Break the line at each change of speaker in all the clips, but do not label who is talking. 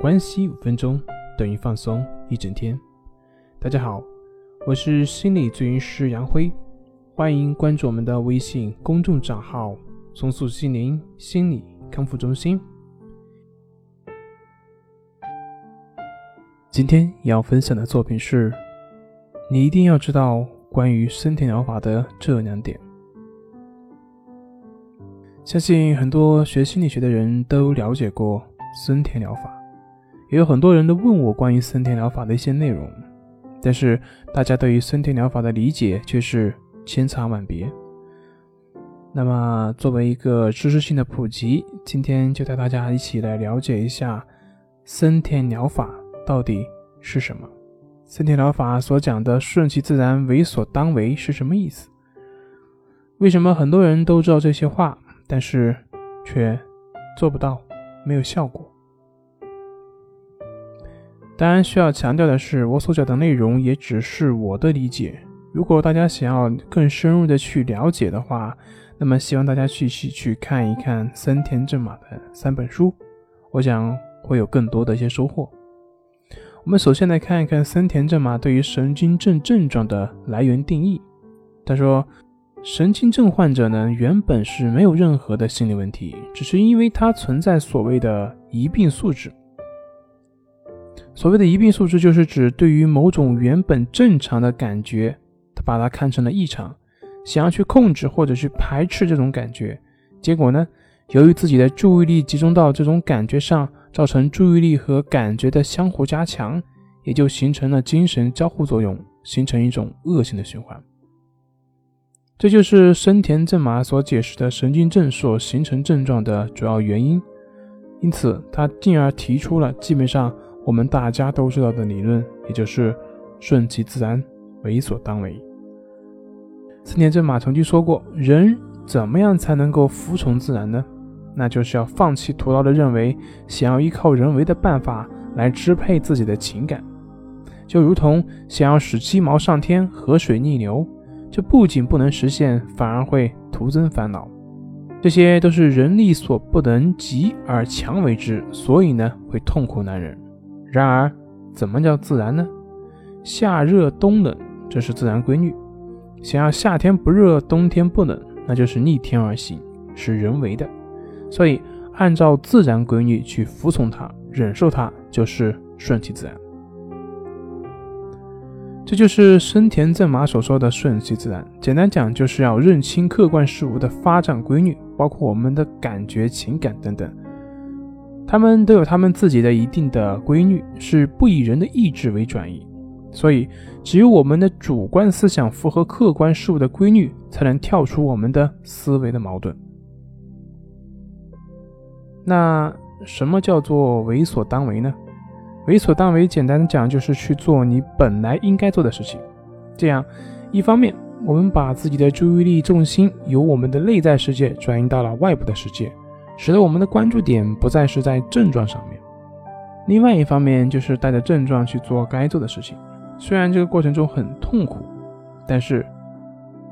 关系五分钟等于放松一整天。大家好，我是心理咨询师杨辉，欢迎关注我们的微信公众账号“松塑心灵心理康复中心”。今天要分享的作品是：你一定要知道关于森田疗法的这两点。相信很多学心理学的人都了解过森田疗法。也有很多人都问我关于森田疗法的一些内容，但是大家对于森田疗法的理解却是千差万别。那么，作为一个知识性的普及，今天就带大家一起来了解一下森田疗法到底是什么。森田疗法所讲的“顺其自然，为所当为”是什么意思？为什么很多人都知道这些话，但是却做不到，没有效果？当然，需要强调的是，我所讲的内容也只是我的理解。如果大家想要更深入的去了解的话，那么希望大家去去去看一看森田正马的三本书，我想会有更多的一些收获。我们首先来看一看森田正马对于神经症症状的来源定义。他说，神经症患者呢，原本是没有任何的心理问题，只是因为他存在所谓的疑病素质。所谓的疑病素质，就是指对于某种原本正常的感觉，他把它看成了异常，想要去控制或者去排斥这种感觉。结果呢，由于自己的注意力集中到这种感觉上，造成注意力和感觉的相互加强，也就形成了精神交互作用，形成一种恶性的循环。这就是生田正马所解释的神经症所形成症状的主要原因。因此，他进而提出了基本上。我们大家都知道的理论，也就是顺其自然，为所当为。森田正马曾经说过：“人怎么样才能够服从自然呢？那就是要放弃徒劳的认为，想要依靠人为的办法来支配自己的情感，就如同想要使鸡毛上天、河水逆流，这不仅不能实现，反而会徒增烦恼。这些都是人力所不能及而强为之，所以呢，会痛苦难忍。”然而，怎么叫自然呢？夏热冬冷，这是自然规律。想要夏天不热，冬天不冷，那就是逆天而行，是人为的。所以，按照自然规律去服从它、忍受它，就是顺其自然。这就是生田正马所说的顺其自然。简单讲，就是要认清客观事物的发展规律，包括我们的感觉、情感等等。他们都有他们自己的一定的规律，是不以人的意志为转移，所以只有我们的主观思想符合客观事物的规律，才能跳出我们的思维的矛盾。那什么叫做为所当为呢？为所当为，简单的讲就是去做你本来应该做的事情。这样，一方面我们把自己的注意力重心由我们的内在世界转移到了外部的世界。使得我们的关注点不再是在症状上面。另外一方面，就是带着症状去做该做的事情。虽然这个过程中很痛苦，但是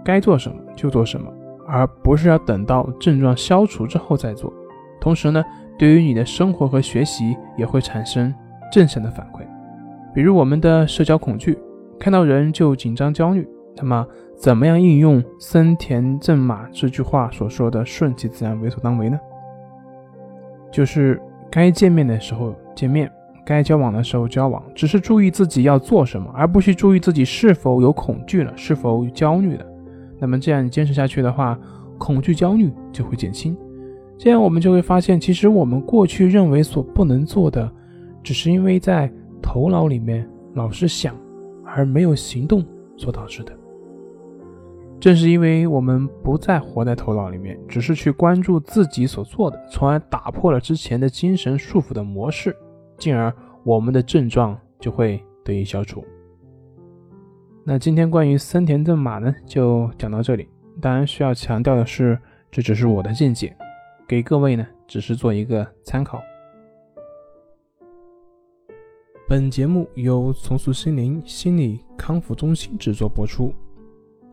该做什么就做什么，而不是要等到症状消除之后再做。同时呢，对于你的生活和学习也会产生正向的反馈。比如我们的社交恐惧，看到人就紧张焦虑。那么，怎么样应用森田正马这句话所说的“顺其自然，为所当为”呢？就是该见面的时候见面，该交往的时候交往，只是注意自己要做什么，而不去注意自己是否有恐惧了，是否有焦虑了。那么这样坚持下去的话，恐惧焦虑就会减轻。这样我们就会发现，其实我们过去认为所不能做的，只是因为在头脑里面老是想，而没有行动所导致的。正是因为我们不再活在头脑里面，只是去关注自己所做的，从而打破了之前的精神束缚的模式，进而我们的症状就会得以消除。那今天关于森田正马呢，就讲到这里。当然需要强调的是，这只是我的见解，给各位呢只是做一个参考。本节目由重塑心灵心理康复中心制作播出。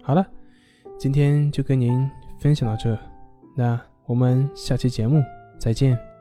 好了。今天就跟您分享到这，那我们下期节目再见。